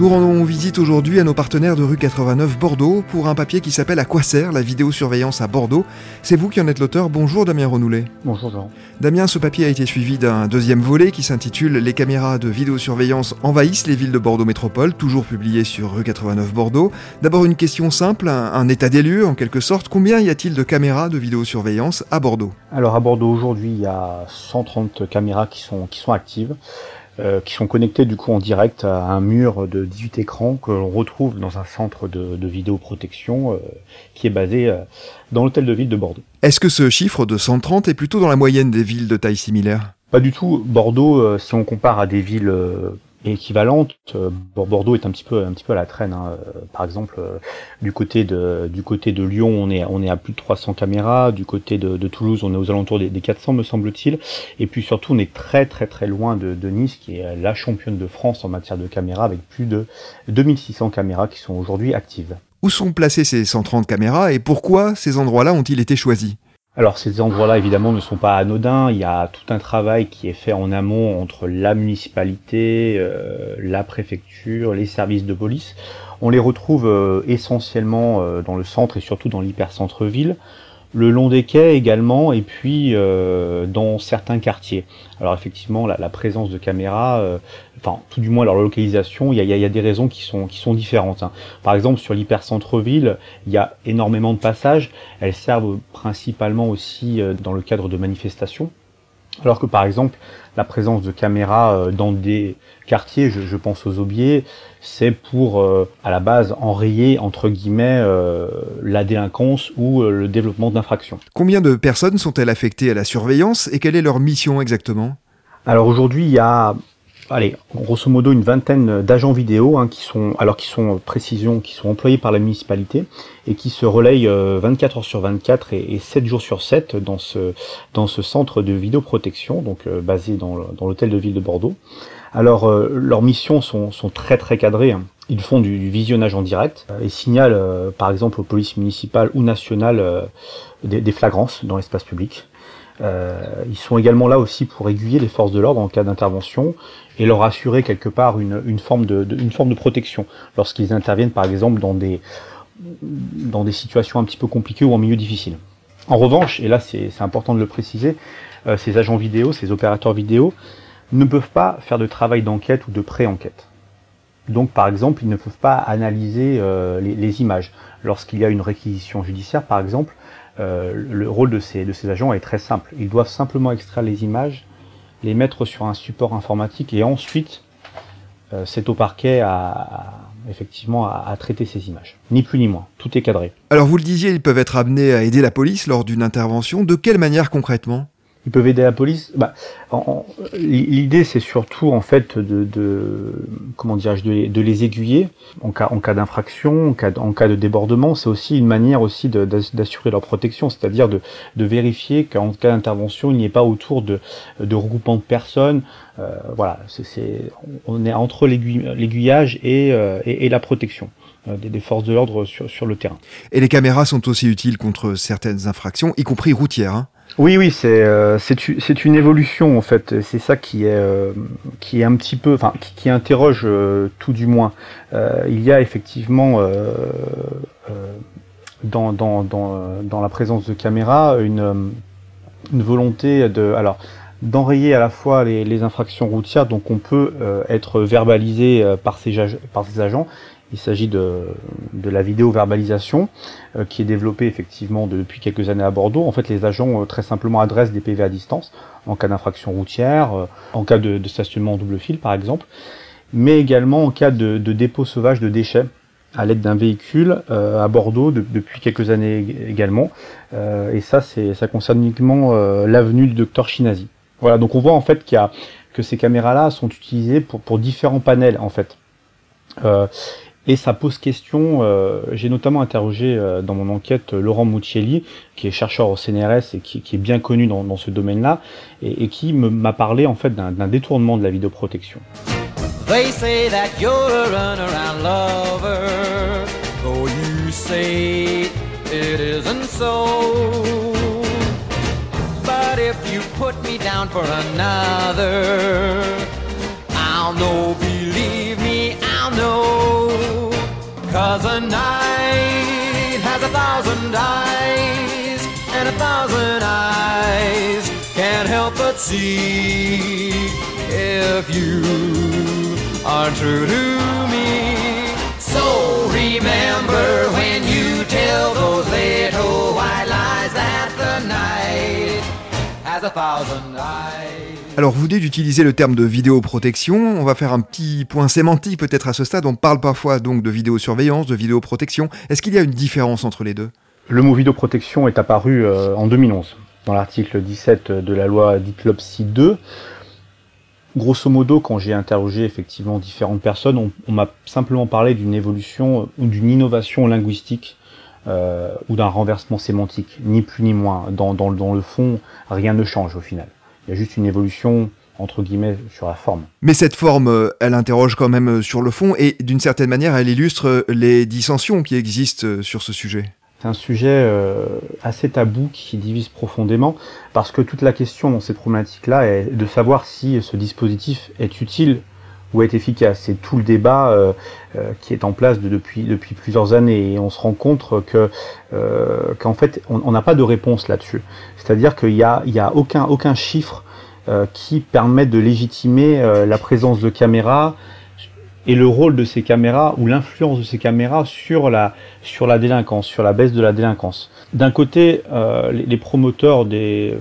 Nous rendons visite aujourd'hui à nos partenaires de rue 89 Bordeaux pour un papier qui s'appelle À quoi sert la vidéosurveillance à Bordeaux C'est vous qui en êtes l'auteur. Bonjour Damien Renoulet. Bonjour Jean. Damien, ce papier a été suivi d'un deuxième volet qui s'intitule Les caméras de vidéosurveillance envahissent les villes de Bordeaux Métropole, toujours publié sur rue 89 Bordeaux. D'abord une question simple, un, un état des lieux en quelque sorte. Combien y a-t-il de caméras de vidéosurveillance à Bordeaux? Alors à Bordeaux aujourd'hui, il y a 130 caméras qui sont, qui sont actives. Euh, qui sont connectés du coup en direct à un mur de 18 écrans que l'on retrouve dans un centre de, de vidéoprotection euh, qui est basé euh, dans l'hôtel de ville de Bordeaux. Est-ce que ce chiffre de 130 est plutôt dans la moyenne des villes de taille similaire? Pas du tout. Bordeaux, si on compare à des villes équivalentes, euh, Bordeaux est un petit peu un petit peu à la traîne. hein. Euh, Par exemple, euh, du côté de du côté de Lyon, on est on est à plus de 300 caméras. Du côté de, de Toulouse, on est aux alentours des, des 400, me semble-t-il. Et puis surtout, on est très très très loin de, de Nice, qui est la championne de France en matière de caméras, avec plus de 2600 caméras qui sont aujourd'hui actives. Où sont placées ces 130 caméras et pourquoi ces endroits-là ont-ils été choisis? Alors ces endroits-là, évidemment, ne sont pas anodins. Il y a tout un travail qui est fait en amont entre la municipalité, euh, la préfecture, les services de police. On les retrouve euh, essentiellement euh, dans le centre et surtout dans l'hypercentre-ville, le long des quais également, et puis euh, dans certains quartiers. Alors effectivement, la, présence de caméras, euh, enfin tout du moins leur localisation, il y a des raisons qui sont, qui sont différentes. hein. Par exemple, sur l'hypercentre-ville, il y a énormément de passages. Elles servent principalement aussi euh, dans le cadre de manifestations. Alors que par exemple, la présence de caméras euh, dans des quartiers, je, je pense aux aubiers, c'est pour euh, à la base enrayer entre guillemets euh, la délinquance ou euh, le développement d'infractions. Combien de personnes sont-elles affectées à la surveillance et quelle est leur mission exactement? Alors aujourd'hui, il y a, allez, grosso modo une vingtaine d'agents vidéo hein, qui sont, alors qui sont euh, précision, qui sont employés par la municipalité et qui se relayent euh, 24 heures sur 24 et, et 7 jours sur 7 dans ce dans ce centre de vidéoprotection, donc euh, basé dans l'hôtel de ville de Bordeaux. Alors euh, leurs missions sont, sont très très cadrées. hein. Ils font du, visionnage en direct euh, et signalent euh, par exemple aux polices municipales ou nationales euh, des flagrances dans l'espace public. Euh, ils sont également là aussi pour aiguiller les forces de l'ordre en cas d'intervention et leur assurer quelque part une, une, forme, de, une forme de protection lorsqu'ils interviennent par exemple dans des, dans des situations un petit peu compliquées ou en milieu difficile. En revanche, et là c'est c'est important de le préciser, euh, ces agents vidéo, ces opérateurs vidéo ne peuvent pas faire de travail d'enquête ou de pré-enquête. Donc par exemple, ils ne peuvent pas analyser euh, les, les images. Lorsqu'il y a une réquisition judiciaire, par exemple, euh, le rôle de ces, agents est très simple. Ils doivent simplement extraire les images, les mettre sur un support informatique et ensuite euh, c'est au parquet à, effectivement à traiter ces images. Ni plus ni moins. Tout est cadré. Alors vous le disiez, ils peuvent être amenés à aider la police lors d'une intervention. De quelle manière concrètement? Ils peuvent aider la police. Bah, L'idée, c'est surtout en fait de, de comment dirais-je, de, les- aiguiller en cas, d'infraction, en cas, de- débordement. C'est aussi une manière aussi d'assurer leur protection, c'est-à-dire de, vérifier qu'en cas d'intervention, il n'y ait pas autour de, de regroupement de personnes. Euh, voilà, c'est- on est entre l'aiguillage et, euh, et, la protection euh, des, forces de l'ordre sur, sur le terrain. Et les caméras sont aussi utiles contre certaines infractions, y compris routières. hein. Oui, oui, c'est euh, c'est une évolution en fait. C'est ça qui est euh, qui est un petit peu, enfin, qui, interroge euh, tout du moins. Euh, il y a effectivement dans dans dans dans la présence de caméras une une volonté de alors d'enrayer à la fois les, infractions routières, donc on peut être verbalisé par ces agents, Il s'agit de, de la vidéo-verbalisation euh, qui est développée effectivement depuis quelques années à Bordeaux. En fait, les agents euh, très simplement adressent des PV à distance en cas d'infraction routière, euh, en cas de, de, stationnement en double fil par exemple, mais également en cas de, de dépôt sauvage de déchets à l'aide d'un véhicule à Bordeaux depuis quelques années également. et ça, ça concerne uniquement l'avenue du docteur Chinazi. Voilà, donc on voit en fait qu'il y a que ces caméras-là sont utilisées pour, pour différents panels en fait. Euh, et ça pose question. Euh, J'ai notamment interrogé euh, dans mon enquête Laurent Muccielli, qui est chercheur au CNRS et qui, est bien connu dans, ce domaine-là, et, qui m'a parlé en fait d'un détournement de la vidéoprotection. They say that you're a lover, though you say it isn't so. But if you put me down for another, I'll know, believe. Cause a night has a thousand eyes, and a thousand eyes can't help but see if you are true to me. So remember when you tell those little white lies that the night has a thousand eyes. Alors vous venez d'utiliser le terme de vidéoprotection, on va faire un petit point sémantique peut-être à ce stade, on parle parfois donc de vidéosurveillance, de vidéoprotection, est-ce qu'il y a une différence entre les deux? Le mot vidéoprotection est apparu euh, en 2011 dans l'article 17 de la loi DITLOPSI 2. Grosso modo, quand j'ai interrogé effectivement différentes personnes, on, m'a simplement parlé d'une évolution ou d'une innovation linguistique euh, ou d'un renversement sémantique, ni plus ni moins. Dans le fond, rien ne change au final. Il y a juste une évolution entre guillemets sur la forme. Mais cette forme, euh, elle interroge quand même euh, sur le fond et d'une certaine manière, elle illustre euh, les dissensions qui existent sur ce sujet. C'est un sujet assez tabou qui divise profondément parce que toute la question dans cette problématique-là est de savoir si ce dispositif est utile ou est efficace. C'est tout le débat euh, euh, qui est en place de, depuis, depuis plusieurs années et on se rend compte que euh, qu'en fait on n'a pas de réponse là-dessus. C'est-à-dire qu'il y a, y a aucun, aucun chiffre qui permet de légitimer la présence de caméras et le rôle de ces caméras ou l'influence de ces caméras sur la, sur la délinquance, sur la baisse de la délinquance. D'un côté, euh, les, les, promoteurs des,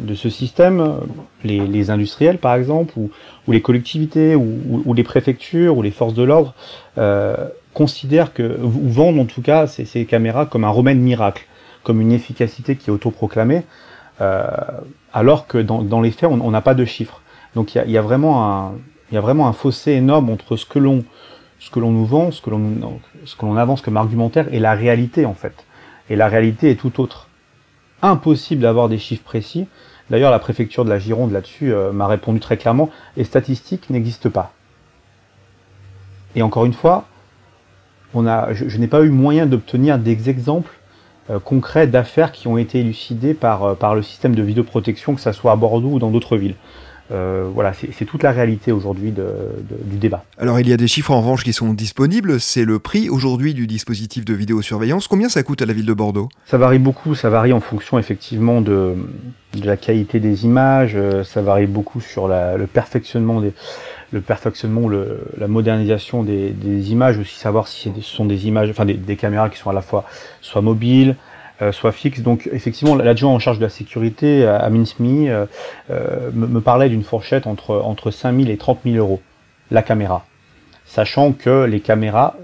de ce système, les, les, industriels par exemple, ou, ou les collectivités, ou, ou, les préfectures, ou les forces de l'ordre, euh, considèrent que, ou vendent en tout cas ces, ces, caméras comme un remède miracle, comme une efficacité qui est autoproclamée, euh, alors que dans, dans, les faits, on n'a pas de chiffres. Donc il y a, y a, vraiment un, il y a vraiment un fossé énorme entre ce que l'on nous vend, ce que l'on avance comme argumentaire et la réalité en fait. Et la réalité est tout autre. Impossible d'avoir des chiffres précis. D'ailleurs, la préfecture de la Gironde là-dessus euh, m'a répondu très clairement les statistiques n'existent pas. Et encore une fois, je n'ai pas eu moyen d'obtenir des exemples euh, concrets d'affaires qui ont été élucidées par, euh, par le système de vidéoprotection, que ce soit à Bordeaux ou dans d'autres villes. Euh, voilà, c'est toute la réalité aujourd'hui de, de, du débat. Alors il y a des chiffres en revanche qui sont disponibles, c'est le prix aujourd'hui du dispositif de vidéosurveillance. Combien ça coûte à la ville de Bordeaux? Ça varie beaucoup, ça varie en fonction effectivement de, de la qualité des images, euh, ça varie beaucoup sur la, le perfectionnement des le perfectionnement, le, la modernisation des, des, images, aussi savoir si ce sont des images, enfin des, des, caméras qui sont à la fois soit mobiles, soit fixe. Donc effectivement, l'adjoint en charge de la sécurité à, à Minsmi euh, euh, me, parlait d'une fourchette entre, entre 5 000 et 30 000 euros, la caméra. Sachant que les caméras,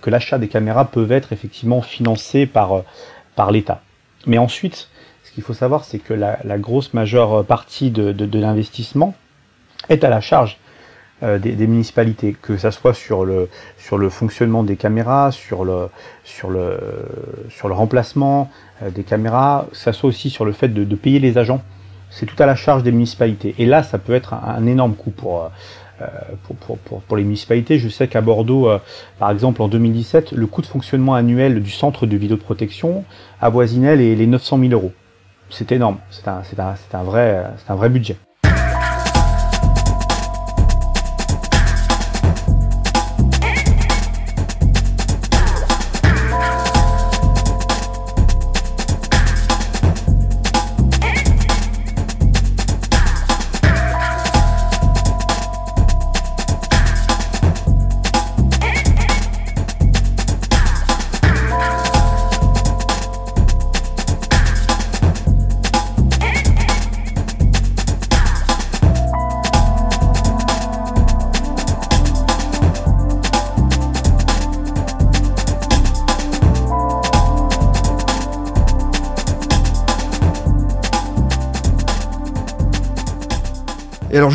que l'achat des caméras peuvent être effectivement financé par, par l'État. Mais ensuite, ce qu'il faut savoir, c'est que la, grosse majeure partie de, de l'investissement est à la charge euh, des, des, municipalités, que ça soit sur le sur le fonctionnement des caméras, sur le sur le sur le remplacement euh, des caméras, ça soit aussi sur le fait de, de payer les agents. C'est tout à la charge des municipalités. Et là, ça peut être un, énorme coût pour, euh, pour, pour, pour, pour, les municipalités. Je sais qu'à Bordeaux, euh, par exemple, en 2017, le coût de fonctionnement annuel du centre de vidéoprotection avoisinait les, les 900 000 euros. C'est énorme. C'est un, un, un, vrai, un vrai budget.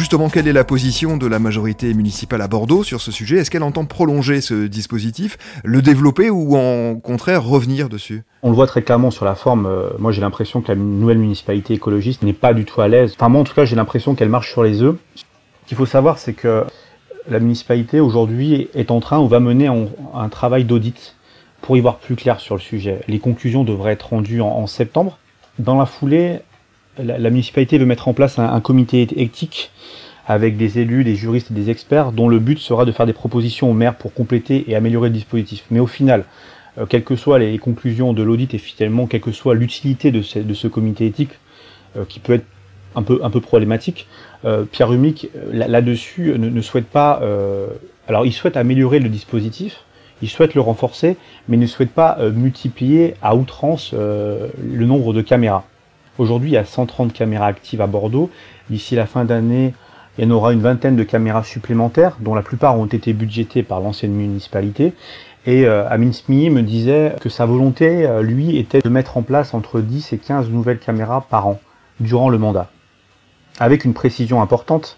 Justement, quelle est la position de la majorité municipale à Bordeaux sur ce sujet? Est-ce qu'elle entend prolonger ce dispositif, le développer ou en contraire revenir dessus? On le voit très clairement sur la forme. Euh, moi j'ai l'impression que la nouvelle municipalité écologiste n'est pas du tout à l'aise. Enfin moi en tout cas j'ai l'impression qu'elle marche sur les œufs. Ce qu'il faut savoir c'est que la municipalité aujourd'hui est en train ou va mener un travail d'audit pour y voir plus clair sur le sujet. Les conclusions devraient être rendues en, septembre. Dans la foulée, la, municipalité veut mettre en place un, comité éthique avec des élus, des juristes et des experts dont le but sera de faire des propositions au maire pour compléter et améliorer le dispositif. Mais au final, euh, quelles que soient les conclusions de l'audit et finalement quelle que soit l'utilité de, ce, comité éthique, euh, qui peut être un peu, problématique, euh, Pierre Humic, là-dessus, ne, souhaite pas... alors il souhaite améliorer le dispositif, il souhaite le renforcer, mais ne souhaite pas multiplier à outrance le nombre de caméras. Aujourd'hui, il y a 130 caméras actives à Bordeaux. D'ici la fin d'année, il y en aura une vingtaine de caméras supplémentaires, dont la plupart ont été budgétées par l'ancienne municipalité. Et euh, Amin me disait que sa volonté, euh, lui, était de mettre en place entre 10 et 15 nouvelles caméras par an, durant le mandat. Avec une précision importante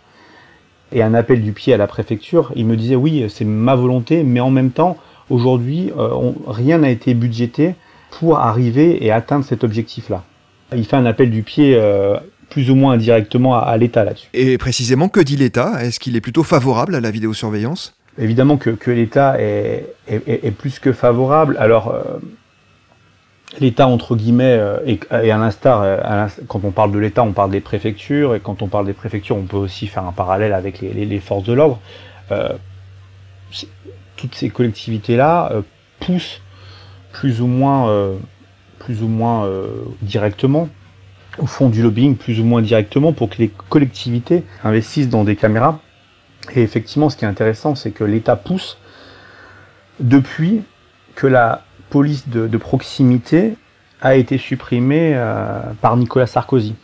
et un appel du pied à la préfecture, il me disait oui, c'est ma volonté, mais en même temps, aujourd'hui, euh, rien n'a été budgété pour arriver et atteindre cet objectif-là. Il fait un appel du pied euh, plus ou moins indirectement à, l'État là-dessus. Et précisément, que dit l'État? Est-ce qu'il est plutôt favorable à la vidéosurveillance? Évidemment que, l'État est, plus que favorable. Alors, euh, l'État, entre guillemets, euh, et, à l'instar, quand on parle de l'État, on parle des préfectures, et quand on parle des préfectures, on peut aussi faire un parallèle avec les forces de l'ordre. toutes ces collectivités-là poussent plus ou moins plus ou moins euh, directement, au fond du lobbying plus ou moins directement pour que les collectivités investissent dans des caméras. Et effectivement, ce qui est intéressant, c'est que l'État pousse depuis que la police de, proximité a été supprimée euh, par Nicolas Sarkozy.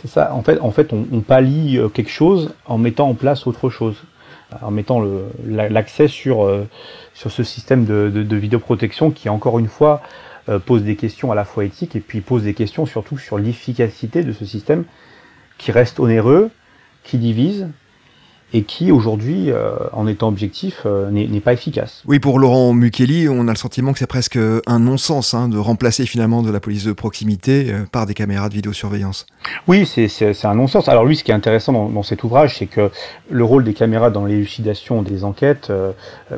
C'est ça, en fait, en fait on, pallie euh, quelque chose en mettant en place autre chose, en mettant l'accès sur, sur ce système de, de vidéoprotection qui, encore une fois, euh, pose des questions à la fois éthiques et puis pose des questions surtout sur l'efficacité de ce système qui reste onéreux, qui divise et qui aujourd'hui, euh, en étant objectif, euh, n'est pas efficace. Oui, pour Laurent Mukeli, on a le sentiment que c'est presque un non-sens hein, de remplacer finalement de la police de proximité par des caméras de vidéosurveillance. Oui, c'est un non-sens. Alors lui, ce qui est intéressant dans, dans cet ouvrage, c'est que le rôle des caméras dans l'élucidation des enquêtes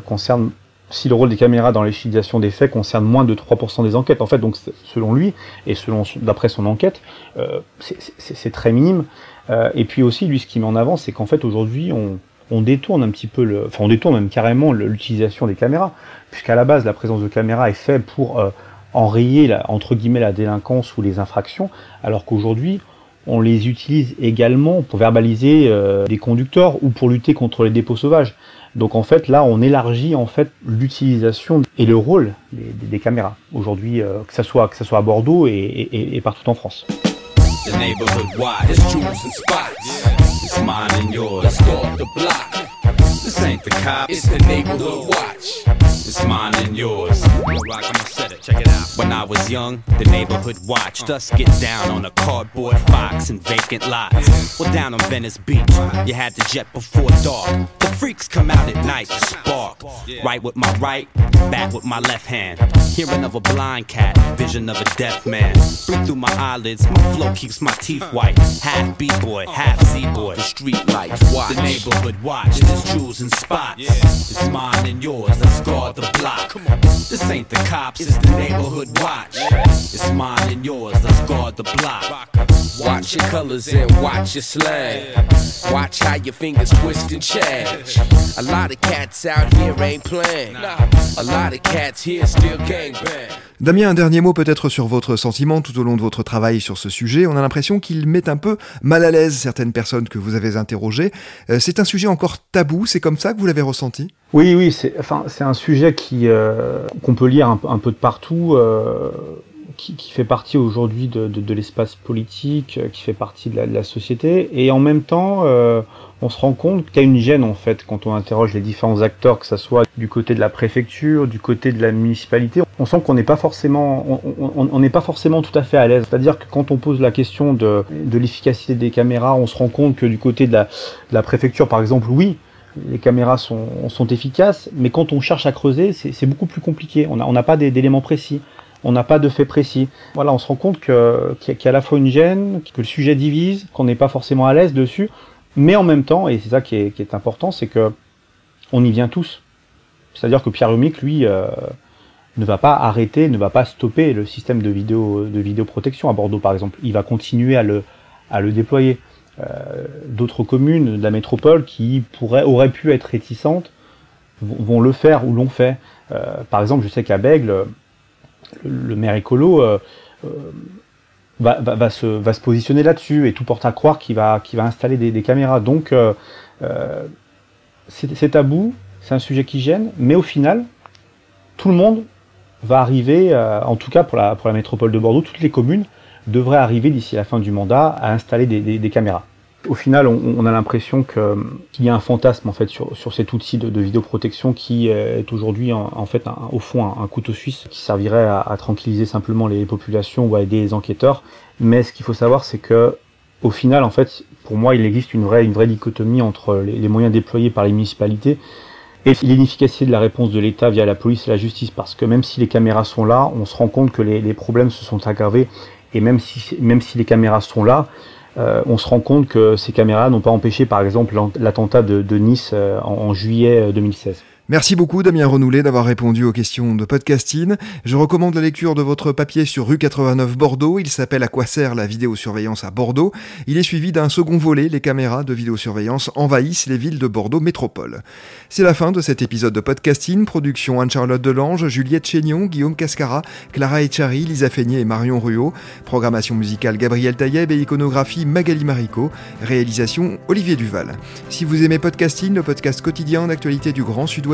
concerne si le rôle des caméras dans l'élucidation des faits concerne moins de 3% des enquêtes, en fait, donc selon lui et selon d'après son enquête, euh, c'est très minime. Euh, et puis aussi, lui, ce qu'il met en avant, c'est qu'en fait aujourd'hui, on, détourne un petit peu, le, enfin on détourne même carrément l'utilisation des caméras, puisqu'à la base, la présence de caméras est faite pour euh, enrayer la, entre guillemets la délinquance ou les infractions, alors qu'aujourd'hui, on les utilise également pour verbaliser des conducteurs ou pour lutter contre les dépôts sauvages. Donc en fait là on élargit en fait l'utilisation et le rôle des, caméras aujourd'hui euh, que ça soit que ça soit à Bordeaux et, partout en France. When I was young, the neighborhood watched us get down on a cardboard box and vacant lots. Well, down on Venice Beach, you had to jet before dark. Freaks come out at night to spark. Right with my right, back with my left hand. Hearing of a blind cat, vision of a deaf man. Blink through my eyelids, my flow keeps my teeth white. Half B-boy, half Z-boy. The street lights watch. The neighborhood watch. There's jewels and spots. It's mine and yours, let's guard the block. This ain't the cops, it's the neighborhood watch. It's mine and yours, the block. Watch your colors and watch your slang. Watch how your fingers twist and change. A lot of cats out here ain't playing. A lot of cats here still gangbang. Damien, un dernier mot peut-être sur votre sentiment tout au long de votre travail sur ce sujet. On a l'impression qu'il met un peu mal à l'aise certaines personnes que vous avez interrogées. Euh, c'est un sujet encore tabou, c'est comme ça que vous l'avez ressenti? Oui, oui, c'est enfin, un sujet qui euh, qu'on peut lire un, peu de partout. Euh, qui, qui, fait partie aujourd'hui de, de, de l'espace politique, qui fait partie de la, de la, société, et en même temps, euh, on se rend compte qu'il y a une gêne en fait quand on interroge les différents acteurs, que ce soit du côté de la préfecture, du côté de la municipalité. On sent qu'on n'est pas forcément, on n'est pas forcément tout à fait à l'aise. C'est-à-dire que quand on pose la question de, de l'efficacité des caméras, on se rend compte que du côté de la, la préfecture, par exemple, oui, les caméras sont, sont, efficaces, mais quand on cherche à creuser, c'est beaucoup plus compliqué. On n'a on pas d'éléments précis, on n'a pas de faits précis. Voilà, on se rend compte qu'il qu y, qu y, a à la fois une gêne, que le sujet divise, qu'on n'est pas forcément à l'aise dessus, mais en même temps, et c'est ça qui est, qui est important, c'est que on y vient tous. C'est-à-dire que Pierre Humic, lui, euh, ne va pas arrêter, ne va pas stopper le système de vidéo de vidéoprotection à Bordeaux, par exemple. Il va continuer à le, à le déployer. Euh, D'autres communes de la métropole qui pourraient, auraient pu être réticentes vont le faire ou l'ont fait. Euh, par exemple, je sais qu'à Bègle, le, maire écolo euh, va, va, se, positionner là-dessus et tout porte à croire qu'il va, installer des, caméras. Donc, euh, euh, c'est tabou, c'est un sujet qui gêne, mais au final, tout le monde va arriver, euh, en tout cas pour la, métropole de Bordeaux, toutes les communes devraient arriver d'ici la fin du mandat à installer des caméras. Au final, on, a l'impression qu'il y a un fantasme en fait sur, sur cet outil de, de vidéoprotection qui est aujourd'hui en, fait au fond un, couteau suisse qui servirait à, tranquilliser simplement les populations ou à aider les enquêteurs. Mais ce qu'il faut savoir, c'est que au final, en fait, pour moi, il existe une vraie, une vraie dichotomie entre les, les moyens déployés par les municipalités et l'inefficacité de la réponse de l'État via la police et la justice. Parce que même si les caméras sont là, on se rend compte que les, les problèmes se sont aggravés. Et même si, même si les caméras sont là, euh, on se rend compte que ces caméras n'ont pas empêché, par exemple, l'attentat de, Nice euh, en, en, juillet 2016. Merci beaucoup Damien Renoulet d'avoir répondu aux questions de podcasting. Je recommande la lecture de votre papier sur rue 89 Bordeaux. Il s'appelle À quoi sert la vidéosurveillance à Bordeaux? Il est suivi d'un second volet, les caméras de vidéosurveillance envahissent les villes de Bordeaux métropole. C'est la fin de cet épisode de podcasting. Production Anne-Charlotte Delange, Juliette Chénion, Guillaume Cascara, Clara Echari, Lisa Feignet et Marion Ruot. Programmation musicale Gabriel Taïeb et iconographie Magali Marico. Réalisation Olivier Duval. Si vous aimez podcasting, le podcast quotidien d'actualité du Grand Sud-Ouest